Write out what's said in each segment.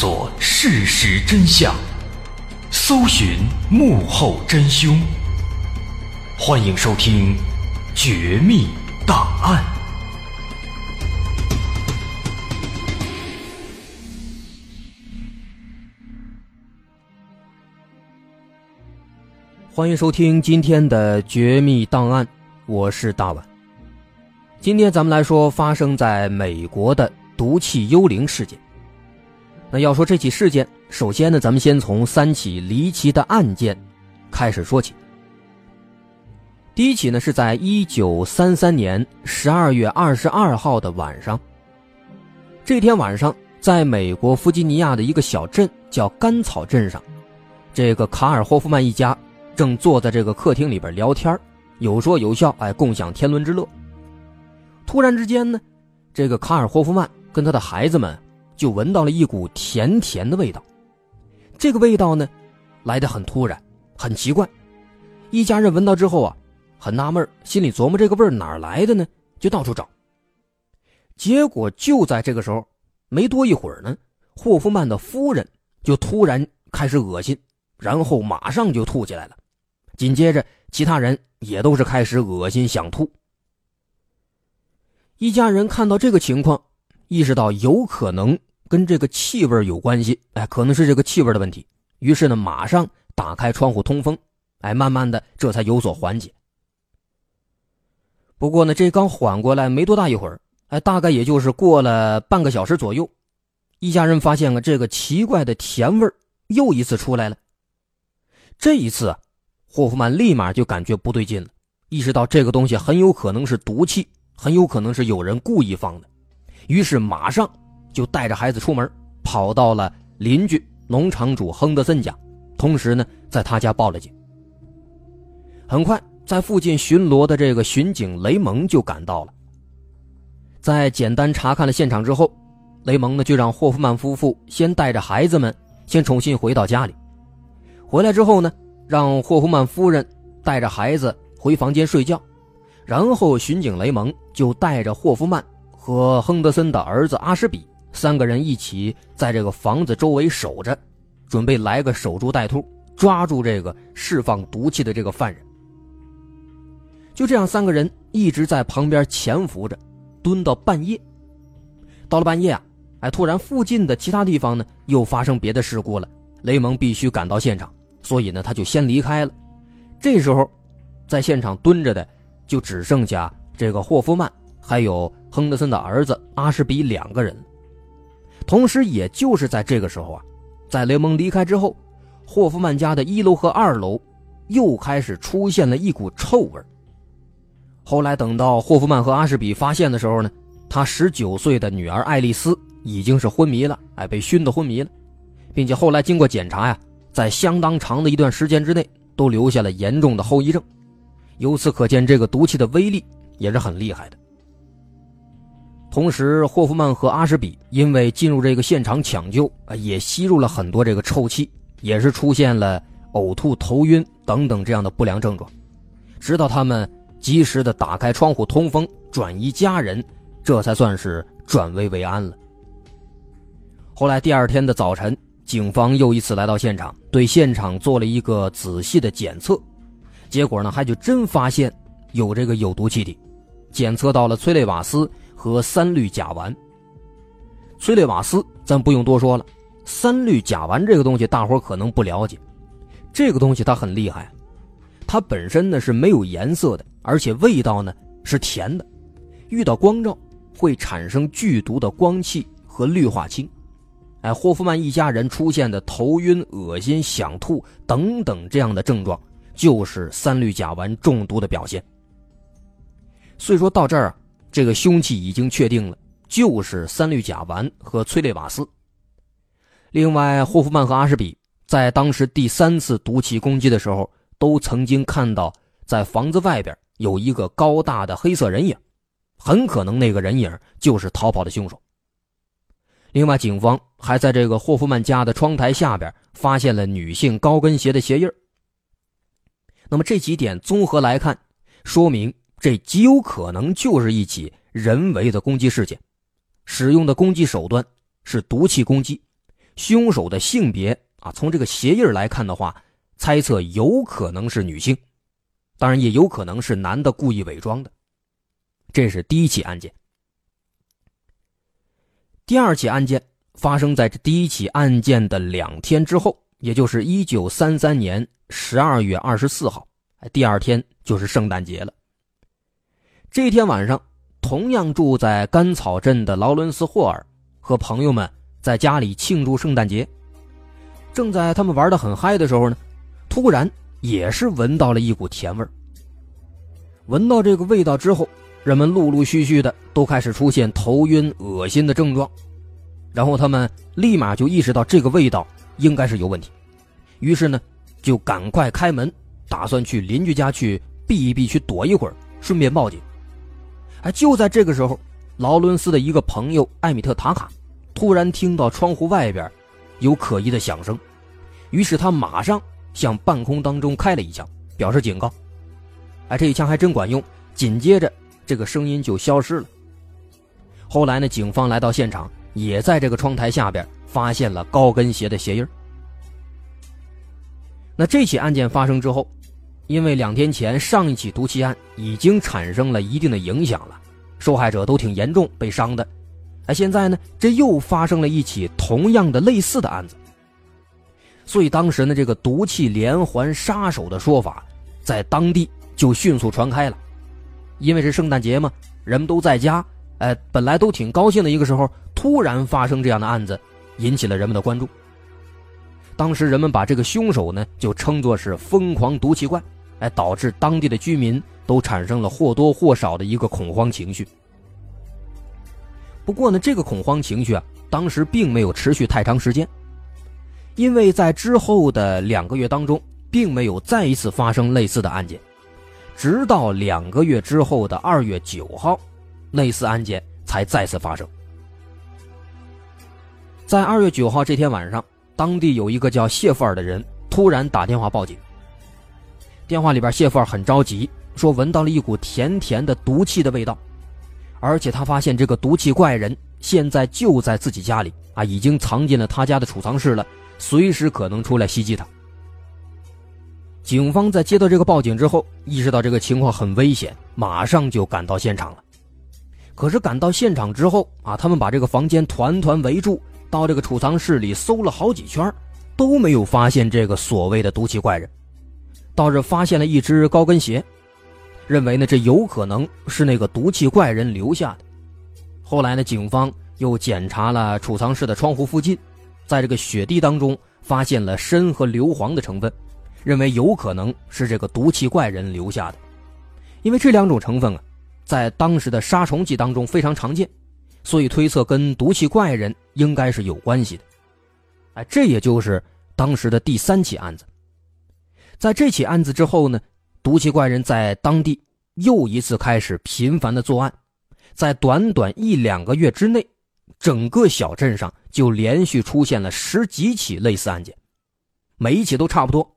索事实真相，搜寻幕后真凶。欢迎收听《绝密档案》。欢迎收听今天的《绝密档案》，我是大碗。今天咱们来说发生在美国的毒气幽灵事件。那要说这起事件，首先呢，咱们先从三起离奇的案件开始说起。第一起呢，是在一九三三年十二月二十二号的晚上。这天晚上，在美国弗吉尼亚的一个小镇叫甘草镇上，这个卡尔霍夫曼一家正坐在这个客厅里边聊天有说有笑，哎，共享天伦之乐。突然之间呢，这个卡尔霍夫曼跟他的孩子们。就闻到了一股甜甜的味道，这个味道呢，来得很突然，很奇怪。一家人闻到之后啊，很纳闷，心里琢磨这个味儿哪儿来的呢？就到处找。结果就在这个时候，没多一会儿呢，霍夫曼的夫人就突然开始恶心，然后马上就吐起来了。紧接着，其他人也都是开始恶心想吐。一家人看到这个情况，意识到有可能。跟这个气味有关系，哎，可能是这个气味的问题。于是呢，马上打开窗户通风，哎，慢慢的这才有所缓解。不过呢，这刚缓过来没多大一会儿，哎，大概也就是过了半个小时左右，一家人发现了这个奇怪的甜味又一次出来了。这一次，啊霍夫曼立马就感觉不对劲了，意识到这个东西很有可能是毒气，很有可能是有人故意放的，于是马上。就带着孩子出门，跑到了邻居农场主亨德森家，同时呢，在他家报了警。很快，在附近巡逻的这个巡警雷蒙就赶到了。在简单查看了现场之后，雷蒙呢就让霍夫曼夫妇先带着孩子们先重新回到家里。回来之后呢，让霍夫曼夫人带着孩子回房间睡觉，然后巡警雷蒙就带着霍夫曼和亨德森的儿子阿什比三个人一起在这个房子周围守着，准备来个守株待兔，抓住这个释放毒气的这个犯人。就这样，三个人一直在旁边潜伏着。蹲到半夜，到了半夜啊，哎，突然附近的其他地方呢又发生别的事故了，雷蒙必须赶到现场，所以呢他就先离开了。这时候，在现场蹲着的就只剩下这个霍夫曼还有亨德森的儿子阿什比两个人。同时，也就是在这个时候啊，在雷蒙离开之后，霍夫曼家的一楼和二楼又开始出现了一股臭味。后来等到霍夫曼和阿什比发现的时候呢，他十九岁的女儿爱丽丝已经是昏迷了，哎，被熏得昏迷了，并且后来经过检查呀，在相当长的一段时间之内都留下了严重的后遗症。由此可见，这个毒气的威力也是很厉害的。同时，霍夫曼和阿什比因为进入这个现场抢救啊，也吸入了很多这个臭气，也是出现了呕吐、头晕等等这样的不良症状，直到他们。及时的打开窗户通风，转移家人，这才算是转危为安了。后来第二天的早晨，警方又一次来到现场，对现场做了一个仔细的检测，结果呢，还就真发现有这个有毒气体，检测到了催泪瓦斯和三氯甲烷。催泪瓦斯咱不用多说了，三氯甲烷这个东西大伙可能不了解，这个东西它很厉害。它本身呢是没有颜色的，而且味道呢是甜的，遇到光照会产生剧毒的光气和氯化氢。哎，霍夫曼一家人出现的头晕、恶心、想吐等等这样的症状，就是三氯甲烷中毒的表现。所以说到这儿，这个凶器已经确定了，就是三氯甲烷和催泪瓦斯。另外，霍夫曼和阿什比在当时第三次毒气攻击的时候。都曾经看到，在房子外边有一个高大的黑色人影，很可能那个人影就是逃跑的凶手。另外，警方还在这个霍夫曼家的窗台下边发现了女性高跟鞋的鞋印那么这几点综合来看，说明这极有可能就是一起人为的攻击事件，使用的攻击手段是毒气攻击，凶手的性别啊，从这个鞋印来看的话。猜测有可能是女性，当然也有可能是男的故意伪装的。这是第一起案件。第二起案件发生在这第一起案件的两天之后，也就是一九三三年十二月二十四号。第二天就是圣诞节了。这天晚上，同样住在甘草镇的劳伦斯·霍尔和朋友们在家里庆祝圣诞节。正在他们玩的很嗨的时候呢。突然，也是闻到了一股甜味闻到这个味道之后，人们陆陆续续的都开始出现头晕、恶心的症状。然后他们立马就意识到这个味道应该是有问题，于是呢，就赶快开门，打算去邻居家去避一避，去躲一会儿，顺便报警。哎，就在这个时候，劳伦斯的一个朋友艾米特·塔卡突然听到窗户外边有可疑的响声，于是他马上。向半空当中开了一枪，表示警告。哎，这一枪还真管用。紧接着，这个声音就消失了。后来呢，警方来到现场，也在这个窗台下边发现了高跟鞋的鞋印。那这起案件发生之后，因为两天前上一起毒气案已经产生了一定的影响了，受害者都挺严重，被伤的。哎，现在呢，这又发生了一起同样的类似的案子。所以当时呢，这个毒气连环杀手的说法，在当地就迅速传开了。因为是圣诞节嘛，人们都在家，哎，本来都挺高兴的一个时候，突然发生这样的案子，引起了人们的关注。当时人们把这个凶手呢，就称作是疯狂毒气怪，哎，导致当地的居民都产生了或多或少的一个恐慌情绪。不过呢，这个恐慌情绪啊，当时并没有持续太长时间。因为在之后的两个月当中，并没有再一次发生类似的案件，直到两个月之后的二月九号，类似案件才再次发生。在二月九号这天晚上，当地有一个叫谢富尔的人突然打电话报警。电话里边，谢富尔很着急，说闻到了一股甜甜的毒气的味道，而且他发现这个毒气怪人现在就在自己家里啊，已经藏进了他家的储藏室了，随时可能出来袭击他。警方在接到这个报警之后，意识到这个情况很危险，马上就赶到现场了。可是赶到现场之后啊，他们把这个房间团团围住。到这个储藏室里搜了好几圈，都没有发现这个所谓的毒气怪人，倒是发现了一只高跟鞋，认为呢这有可能是那个毒气怪人留下的。后来呢，警方又检查了储藏室的窗户附近，在这个雪地当中发现了砷和硫磺的成分，认为有可能是这个毒气怪人留下的，因为这两种成分啊，在当时的杀虫剂当中非常常见。所以推测跟毒气怪人应该是有关系的，哎，这也就是当时的第三起案子。在这起案子之后呢，毒气怪人在当地又一次开始频繁的作案，在短短一两个月之内，整个小镇上就连续出现了十几起类似案件，每一起都差不多，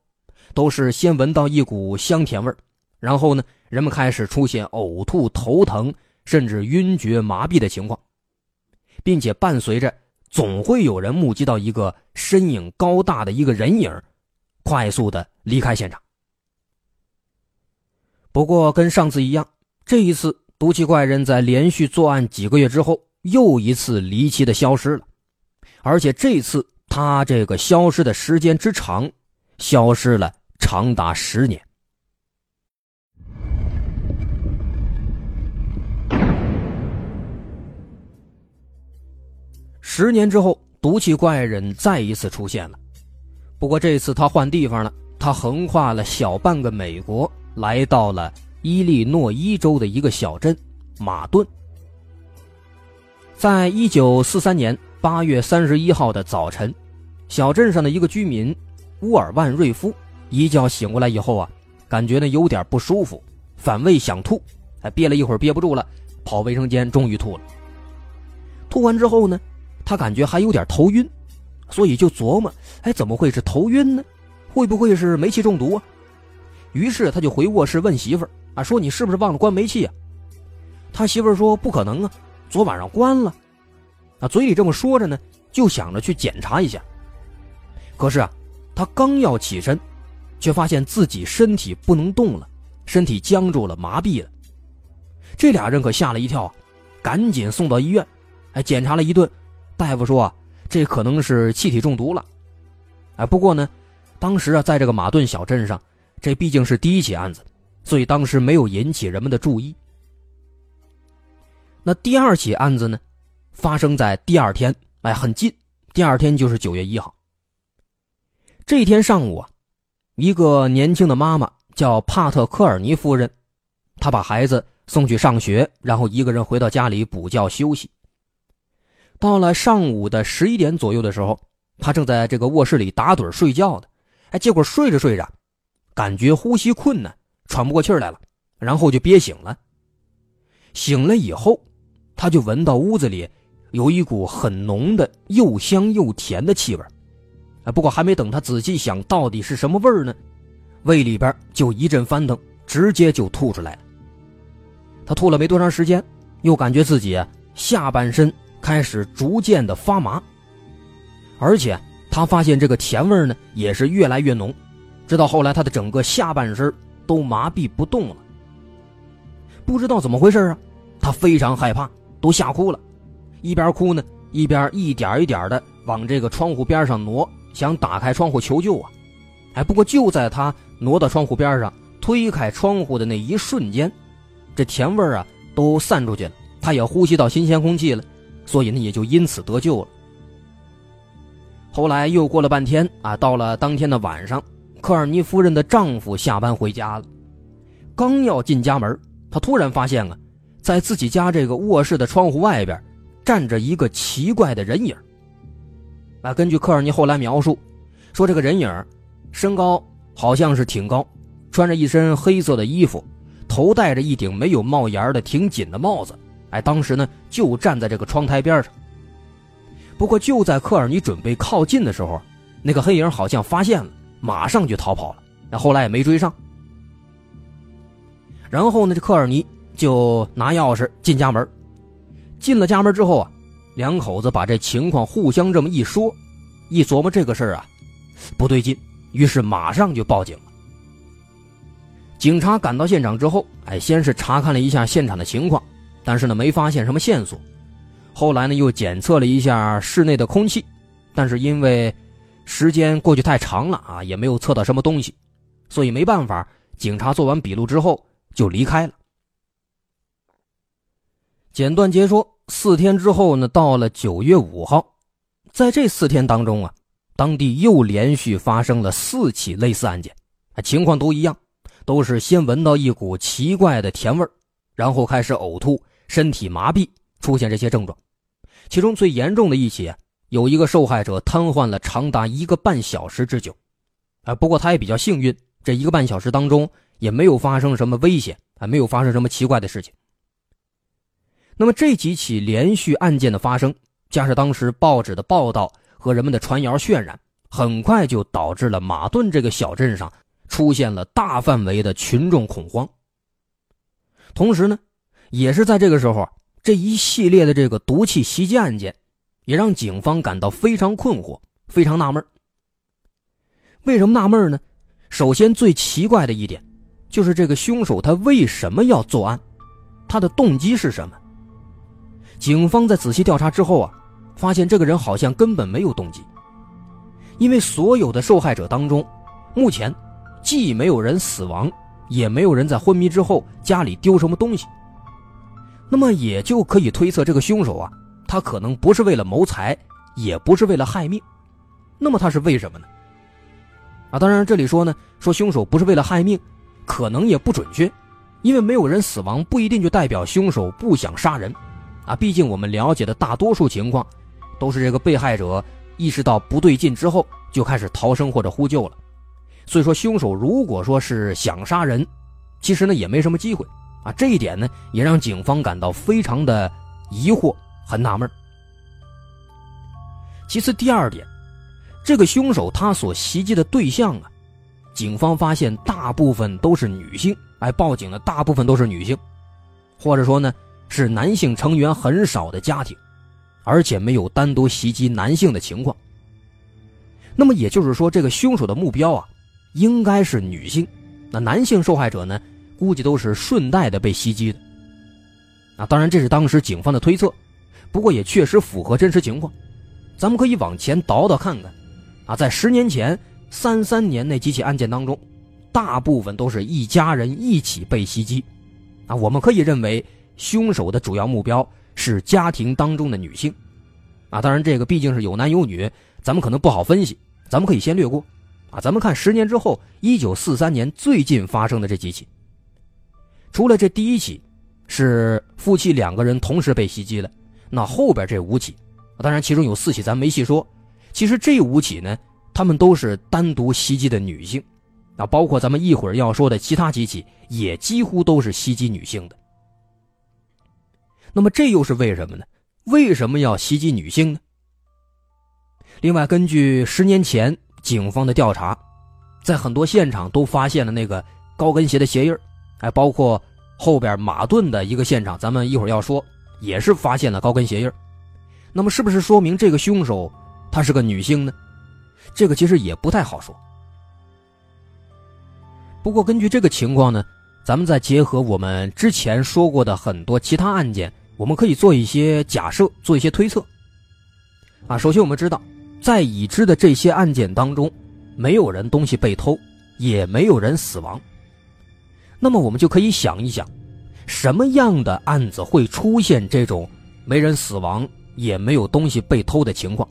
都是先闻到一股香甜味然后呢，人们开始出现呕吐、头疼，甚至晕厥、麻痹的情况。并且伴随着，总会有人目击到一个身影高大的一个人影，快速的离开现场。不过跟上次一样，这一次毒气怪人在连续作案几个月之后，又一次离奇的消失了，而且这次他这个消失的时间之长，消失了长达十年。十年之后，毒气怪人再一次出现了。不过这次他换地方了，他横跨了小半个美国，来到了伊利诺伊州的一个小镇马顿。在一九四三年八月三十一号的早晨，小镇上的一个居民乌尔万瑞夫一觉醒过来以后啊，感觉呢有点不舒服，反胃想吐，哎，憋了一会儿憋不住了，跑卫生间，终于吐了。吐完之后呢？他感觉还有点头晕，所以就琢磨：哎，怎么会是头晕呢？会不会是煤气中毒啊？于是他就回卧室问媳妇儿：“啊，说你是不是忘了关煤气啊？”他媳妇儿说：“不可能啊，昨晚上关了。”啊，嘴里这么说着呢，就想着去检查一下。可是啊，他刚要起身，却发现自己身体不能动了，身体僵住了，麻痹了。这俩人可吓了一跳，赶紧送到医院，哎，检查了一顿。大夫说啊，这可能是气体中毒了。哎，不过呢，当时啊，在这个马顿小镇上，这毕竟是第一起案子，所以当时没有引起人们的注意。那第二起案子呢，发生在第二天，哎，很近，第二天就是九月一号。这天上午啊，一个年轻的妈妈叫帕特科尔尼夫人，她把孩子送去上学，然后一个人回到家里补觉休息。到了上午的十一点左右的时候，他正在这个卧室里打盹睡觉呢。哎，结果睡着睡着，感觉呼吸困难，喘不过气来了，然后就憋醒了。醒了以后，他就闻到屋子里有一股很浓的又香又甜的气味。哎，不过还没等他仔细想到底是什么味儿呢，胃里边就一阵翻腾，直接就吐出来了。他吐了没多长时间，又感觉自己下半身。开始逐渐的发麻，而且他发现这个甜味呢也是越来越浓，直到后来他的整个下半身都麻痹不动了。不知道怎么回事啊，他非常害怕，都吓哭了，一边哭呢一边一点一点的往这个窗户边上挪，想打开窗户求救啊！哎，不过就在他挪到窗户边上推开窗户的那一瞬间，这甜味啊都散出去了，他也呼吸到新鲜空气了。所以呢，也就因此得救了。后来又过了半天啊，到了当天的晚上，科尔尼夫人的丈夫下班回家了，刚要进家门，他突然发现啊，在自己家这个卧室的窗户外边，站着一个奇怪的人影。啊，根据科尔尼后来描述，说这个人影身高好像是挺高，穿着一身黑色的衣服，头戴着一顶没有帽檐的挺紧的帽子。哎，当时呢就站在这个窗台边上。不过就在科尔尼准备靠近的时候，那个黑影好像发现了，马上就逃跑了。那后来也没追上。然后呢，这科尔尼就拿钥匙进家门。进了家门之后啊，两口子把这情况互相这么一说，一琢磨这个事儿啊，不对劲，于是马上就报警了。警察赶到现场之后，哎，先是查看了一下现场的情况，但是呢，没发现什么线索。后来呢，又检测了一下室内的空气，但是因为时间过去太长了啊，也没有测到什么东西，所以没办法。警察做完笔录之后就离开了。简短截说，四天之后呢，到了九月五号，在这四天当中啊，当地又连续发生了四起类似案件，情况都一样。都是先闻到一股奇怪的甜味然后开始呕吐、身体麻痹，出现这些症状。其中最严重的一起，有一个受害者瘫痪了长达一个半小时之久。啊，不过他也比较幸运，这一个半小时当中也没有发生什么危险，啊，没有发生什么奇怪的事情。那么这几起连续案件的发生，加上当时报纸的报道和人们的传谣渲染，很快就导致了马顿这个小镇上。出现了大范围的群众恐慌，同时呢，也是在这个时候，这一系列的这个毒气袭击案件，也让警方感到非常困惑、非常纳闷。为什么纳闷呢？首先最奇怪的一点，就是这个凶手他为什么要作案，他的动机是什么？警方在仔细调查之后啊，发现这个人好像根本没有动机，因为所有的受害者当中，目前。既没有人死亡，也没有人在昏迷之后家里丢什么东西，那么也就可以推测这个凶手啊，他可能不是为了谋财，也不是为了害命，那么他是为什么呢？啊，当然这里说呢，说凶手不是为了害命，可能也不准确，因为没有人死亡不一定就代表凶手不想杀人，啊，毕竟我们了解的大多数情况，都是这个被害者意识到不对劲之后就开始逃生或者呼救了。所以说，凶手如果说是想杀人，其实呢也没什么机会啊。这一点呢也让警方感到非常的疑惑，很纳闷。其次，第二点，这个凶手他所袭击的对象啊，警方发现大部分都是女性，哎，报警的大部分都是女性，或者说呢是男性成员很少的家庭，而且没有单独袭击男性的情况。那么也就是说，这个凶手的目标啊。应该是女性，那男性受害者呢？估计都是顺带的被袭击的。啊，当然这是当时警方的推测，不过也确实符合真实情况。咱们可以往前倒倒看看，啊，在十年前三三年那几起案件当中，大部分都是一家人一起被袭击。啊，我们可以认为凶手的主要目标是家庭当中的女性。啊，当然这个毕竟是有男有女，咱们可能不好分析，咱们可以先略过。啊，咱们看十年之后，一九四三年最近发生的这几起，除了这第一起是夫妻两个人同时被袭击了，那后边这五起，当然其中有四起咱没细说，其实这五起呢，他们都是单独袭击的女性，啊，包括咱们一会儿要说的其他几起，也几乎都是袭击女性的。那么这又是为什么呢？为什么要袭击女性呢？另外，根据十年前。警方的调查，在很多现场都发现了那个高跟鞋的鞋印还包括后边马顿的一个现场，咱们一会儿要说，也是发现了高跟鞋印那么是不是说明这个凶手她是个女性呢？这个其实也不太好说。不过根据这个情况呢，咱们再结合我们之前说过的很多其他案件，我们可以做一些假设，做一些推测。啊，首先我们知道。在已知的这些案件当中，没有人东西被偷，也没有人死亡。那么我们就可以想一想，什么样的案子会出现这种没人死亡也没有东西被偷的情况？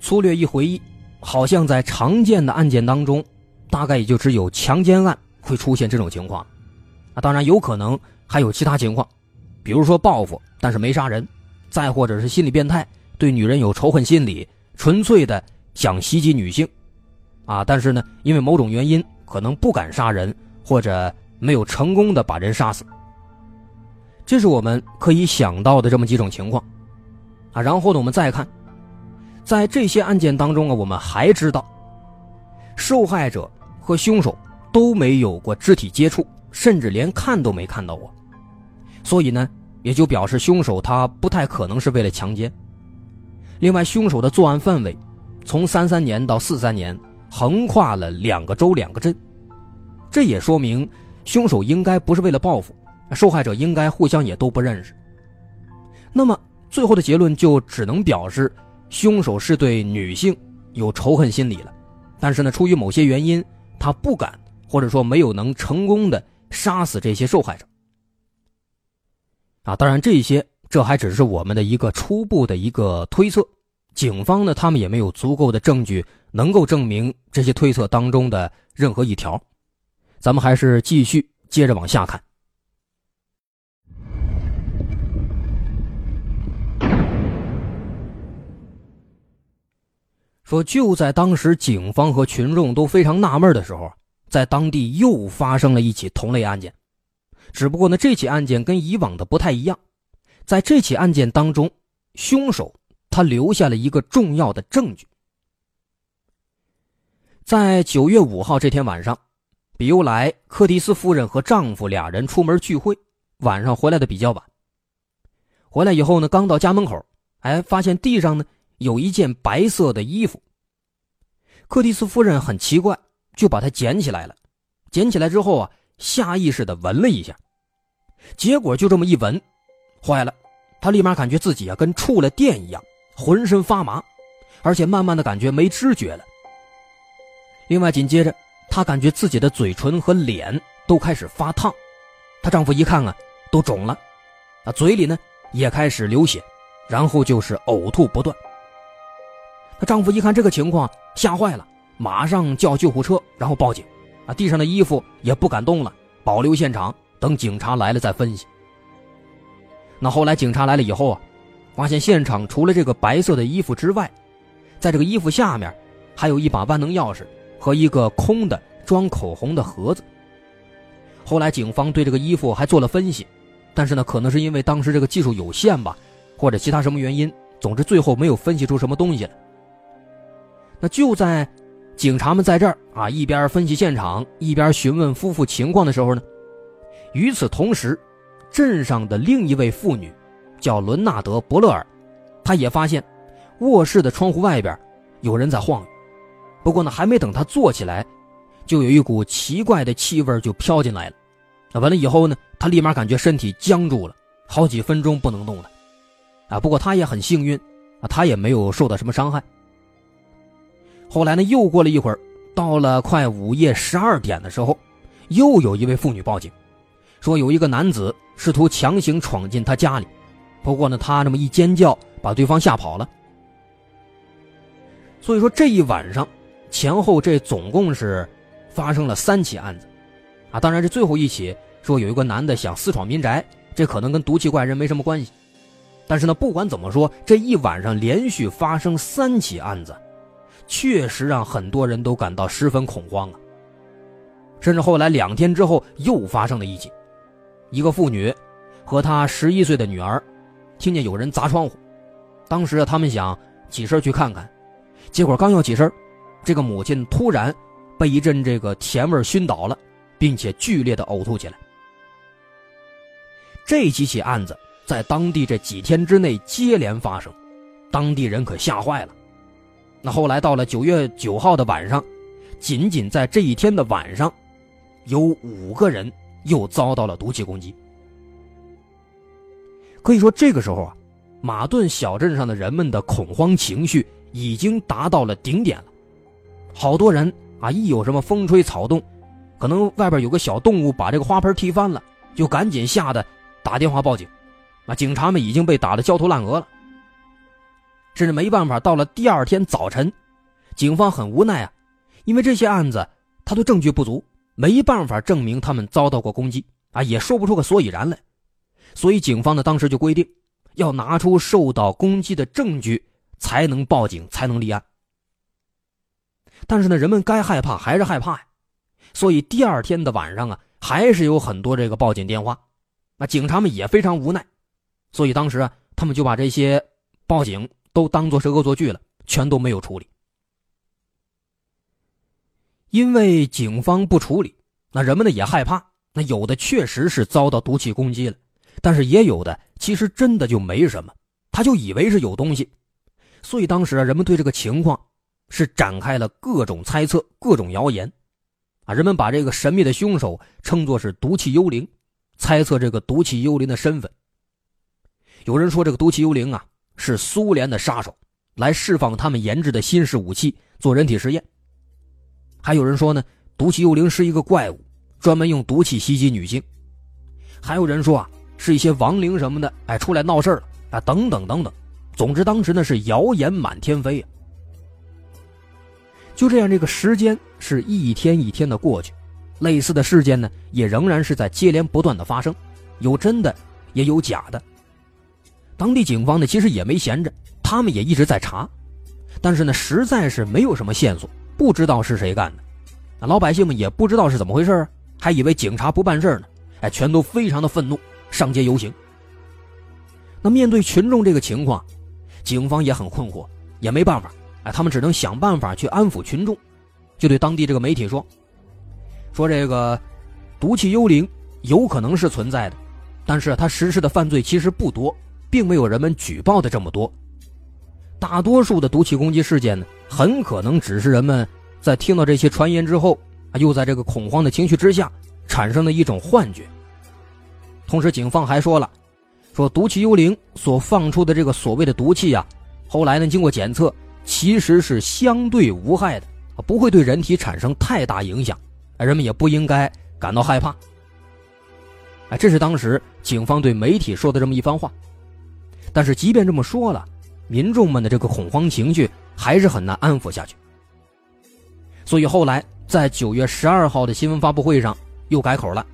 粗略一回忆，好像在常见的案件当中，大概也就只有强奸案会出现这种情况。啊，当然有可能还有其他情况，比如说报复但是没杀人，再或者是心理变态。对女人有仇恨心理，纯粹的想袭击女性，啊，但是呢，因为某种原因，可能不敢杀人，或者没有成功的把人杀死。这是我们可以想到的这么几种情况，啊，然后呢，我们再看，在这些案件当中啊，我们还知道，受害者和凶手都没有过肢体接触，甚至连看都没看到过，所以呢，也就表示凶手他不太可能是为了强奸。另外，凶手的作案范围从三三年到四三年，横跨了两个州两个镇，这也说明凶手应该不是为了报复。受害者应该互相也都不认识，那么最后的结论就只能表示，凶手是对女性有仇恨心理了，但是呢，出于某些原因，他不敢或者说没有能成功的杀死这些受害者。啊，当然这些这还只是我们的一个初步的一个推测，警方呢他们也没有足够的证据能够证明这些推测当中的任何一条，咱们还是继续接着往下看。说就在当时，警方和群众都非常纳闷的时候，在当地又发生了一起同类案件，只不过呢，这起案件跟以往的不太一样，在这起案件当中，凶手他留下了一个重要的证据。在九月五号这天晚上，比尤莱柯蒂斯夫人和丈夫俩人出门聚会，晚上回来的比较晚。回来以后呢，刚到家门口，哎，发现地上呢。有一件白色的衣服，柯蒂斯夫人很奇怪，就把它捡起来了。捡起来之后啊，下意识的闻了一下，结果就这么一闻，坏了，她立马感觉自己啊跟触了电一样，浑身发麻，而且慢慢的感觉没知觉了。另外紧接着，她感觉自己的嘴唇和脸都开始发烫，她丈夫一看啊，都肿了，啊嘴里呢也开始流血，然后就是呕吐不断。她丈夫一看这个情况，吓坏了，马上叫救护车，然后报警。啊，地上的衣服也不敢动了，保留现场，等警察来了再分析。那后来警察来了以后啊，发现现场除了这个白色的衣服之外，在这个衣服下面，还有一把万能钥匙和一个空的装口红的盒子。后来警方对这个衣服还做了分析，但是呢，可能是因为当时这个技术有限吧，或者其他什么原因，总之最后没有分析出什么东西来。那就在警察们在这儿啊，一边分析现场，一边询问夫妇情况的时候呢，与此同时，镇上的另一位妇女叫伦纳德·伯勒尔，她也发现卧室的窗户外边有人在晃悠。不过呢，还没等他坐起来，就有一股奇怪的气味就飘进来了。那完了以后呢，他立马感觉身体僵住了，好几分钟不能动了。啊，不过他也很幸运，啊，她也没有受到什么伤害。后来呢？又过了一会儿，到了快午夜十二点的时候，又有一位妇女报警，说有一个男子试图强行闯进她家里。不过呢，她那么一尖叫，把对方吓跑了。所以说这一晚上前后这总共是发生了三起案子，啊，当然这最后一起说有一个男的想私闯民宅，这可能跟毒气怪人没什么关系。但是呢，不管怎么说，这一晚上连续发生三起案子。确实让很多人都感到十分恐慌啊！甚至后来两天之后又发生了一起，一个妇女和她十一岁的女儿听见有人砸窗户，当时啊他们想起身去看看，结果刚要起身，这个母亲突然被一阵这个甜味熏倒了，并且剧烈的呕吐起来。这几起案子在当地这几天之内接连发生，当地人可吓坏了。那后来到了九月九号的晚上，仅仅在这一天的晚上，有五个人又遭到了毒气攻击。可以说，这个时候啊，马顿小镇上的人们的恐慌情绪已经达到了顶点了。好多人啊，一有什么风吹草动，可能外边有个小动物把这个花盆踢翻了，就赶紧吓得打电话报警。那警察们已经被打得焦头烂额了。甚至没办法，到了第二天早晨，警方很无奈啊，因为这些案子他都证据不足，没办法证明他们遭到过攻击啊，也说不出个所以然来，所以警方呢当时就规定，要拿出受到攻击的证据才能报警，才能立案。但是呢，人们该害怕还是害怕呀，所以第二天的晚上啊，还是有很多这个报警电话，那警察们也非常无奈，所以当时啊，他们就把这些报警都当作是恶作剧了，全都没有处理。因为警方不处理，那人们呢也害怕。那有的确实是遭到毒气攻击了，但是也有的其实真的就没什么，他就以为是有东西。所以当时啊，人们对这个情况是展开了各种猜测、各种谣言。啊，人们把这个神秘的凶手称作是毒气幽灵，猜测这个毒气幽灵的身份。有人说这个毒气幽灵啊是苏联的杀手，来释放他们研制的新式武器做人体实验。还有人说呢，毒气幽灵是一个怪物，专门用毒气袭击女性。还有人说啊，是一些亡灵什么的，哎，出来闹事了啊，等等等等。总之，当时呢是谣言满天飞呀。就这样，这个时间是一天一天的过去，类似的事件呢也仍然是在接连不断的发生，有真的，也有假的。当地警方呢其实也没闲着，他们也一直在查，但是呢实在是没有什么线索，不知道是谁干的。老百姓们也不知道是怎么回事还以为警察不办事呢，哎，全都非常的愤怒，上街游行。那面对群众这个情况，警方也很困惑，也没办法。他们只能想办法去安抚群众，就对当地这个媒体说：“说这个毒气幽灵有可能是存在的，但是他实施的犯罪其实不多，并没有人们举报的这么多。大多数的毒气攻击事件呢，很可能只是人们在听到这些传言之后，又在这个恐慌的情绪之下产生的一种幻觉。同时，警方还说了，说毒气幽灵所放出的这个所谓的毒气呀，后来呢经过检测。”其实是相对无害的，不会对人体产生太大影响，人们也不应该感到害怕。哎，这是当时警方对媒体说的这么一番话。但是即便这么说了，民众们的这个恐慌情绪还是很难安抚下去。所以后来在九月十二号的新闻发布会上又改口了。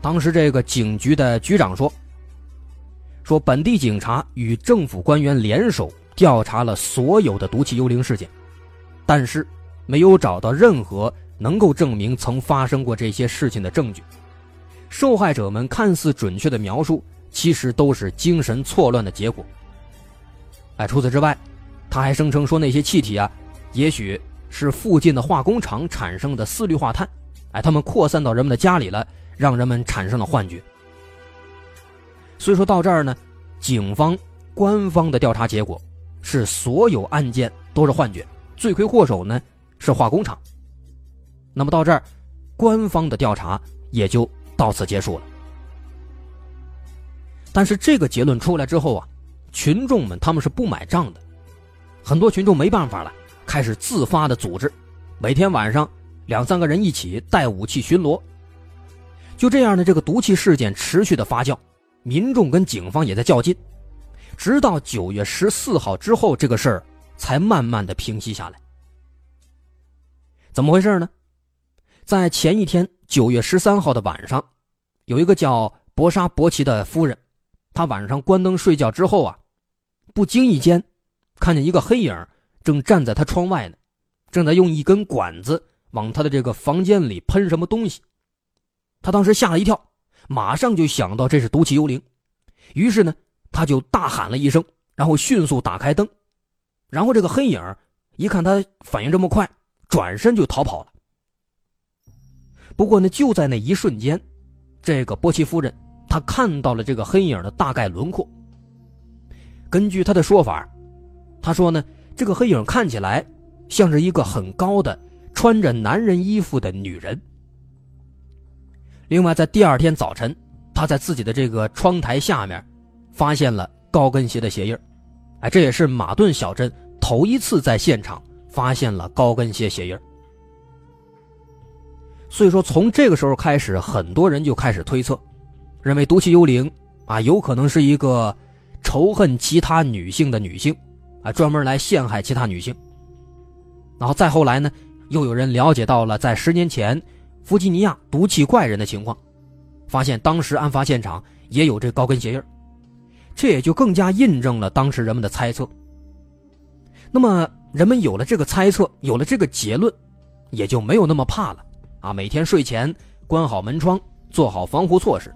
当时这个警局的局长说：“说本地警察与政府官员联手。”调查了所有的毒气幽灵事件，但是没有找到任何能够证明曾发生过这些事情的证据。受害者们看似准确的描述，其实都是精神错乱的结果。哎，除此之外，他还声称说那些气体啊，也许是附近的化工厂产生的四氯化碳。哎，他们扩散到人们的家里了，让人们产生了幻觉。所以说到这儿呢，警方官方的调查结果。是所有案件都是幻觉，罪魁祸首呢是化工厂。那么到这儿，官方的调查也就到此结束了。但是这个结论出来之后啊，群众们他们是不买账的，很多群众没办法了，开始自发的组织，每天晚上两三个人一起带武器巡逻。就这样的这个毒气事件持续的发酵，民众跟警方也在较劲。直到九月十四号之后，这个事儿才慢慢的平息下来。怎么回事呢？在前一天九月十三号的晚上，有一个叫博沙博奇的夫人，她晚上关灯睡觉之后啊，不经意间看见一个黑影正站在她窗外呢，正在用一根管子往她的这个房间里喷什么东西。她当时吓了一跳，马上就想到这是毒气幽灵，于是呢。他就大喊了一声，然后迅速打开灯，然后这个黑影一看他反应这么快，转身就逃跑了。不过呢，就在那一瞬间，这个波奇夫人她看到了这个黑影的大概轮廓。根据她的说法，她说呢，这个黑影看起来像是一个很高的穿着男人衣服的女人。另外，在第二天早晨，她在自己的这个窗台下面。发现了高跟鞋的鞋印哎，这也是马顿小镇头一次在现场发现了高跟鞋鞋印所以说，从这个时候开始，很多人就开始推测，认为毒气幽灵啊，有可能是一个仇恨其他女性的女性，啊，专门来陷害其他女性。然后再后来呢，又有人了解到了在十年前弗吉尼亚毒气怪人的情况，发现当时案发现场也有这高跟鞋印这也就更加印证了当时人们的猜测。那么，人们有了这个猜测，有了这个结论，也就没有那么怕了啊！每天睡前关好门窗，做好防护措施，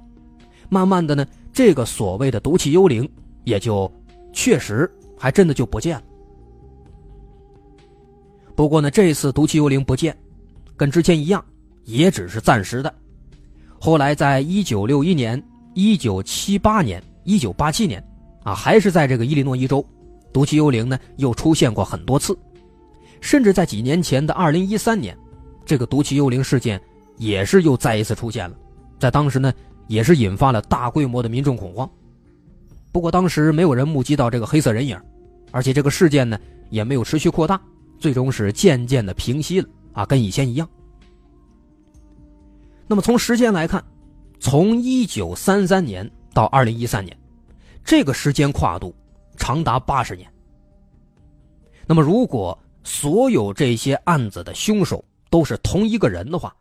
慢慢的呢，这个所谓的毒气幽灵也就确实还真的就不见了。不过呢，这次毒气幽灵不见，跟之前一样，也只是暂时的。后来，在一九六一年、一九七八年、一九八七年，啊，还是在这个伊利诺伊州，毒气幽灵呢又出现过很多次，甚至在几年前的二零一三年，这个毒气幽灵事件也是又再一次出现了，在当时呢，也是引发了大规模的民众恐慌。不过当时没有人目击到这个黑色人影，而且这个事件呢也没有持续扩大。最终是渐渐的平息了啊，跟以前一样。那么从时间来看，从一九三三年到二零一三年，这个时间跨度长达八十年。那么如果所有这些案子的凶手都是同一个人的话，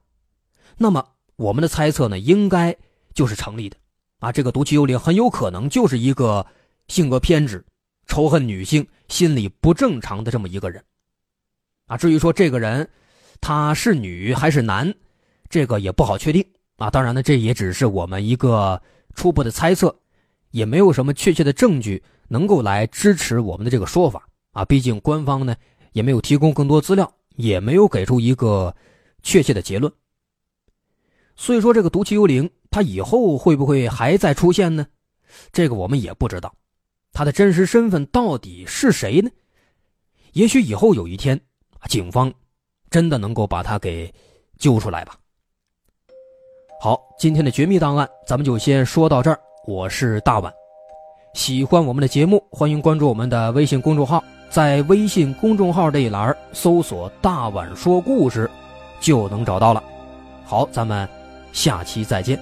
那么我们的猜测呢，应该就是成立的啊。这个毒气幽灵很有可能就是一个性格偏执、仇恨女性、心理不正常的这么一个人。啊，至于说这个人他是女还是男，这个也不好确定啊。当然呢，这也只是我们一个初步的猜测，也没有什么确切的证据能够来支持我们的这个说法啊。毕竟官方呢也没有提供更多资料，也没有给出一个确切的结论。所以说，这个毒气幽灵它以后会不会还在出现呢？这个我们也不知道，他的真实身份到底是谁呢？也许以后有一天。警方真的能够把他给揪出来吧？好，今天的绝密档案咱们就先说到这儿。我是大碗，喜欢我们的节目，欢迎关注我们的微信公众号，在微信公众号这一栏搜索“大碗说故事”，就能找到了。好，咱们下期再见。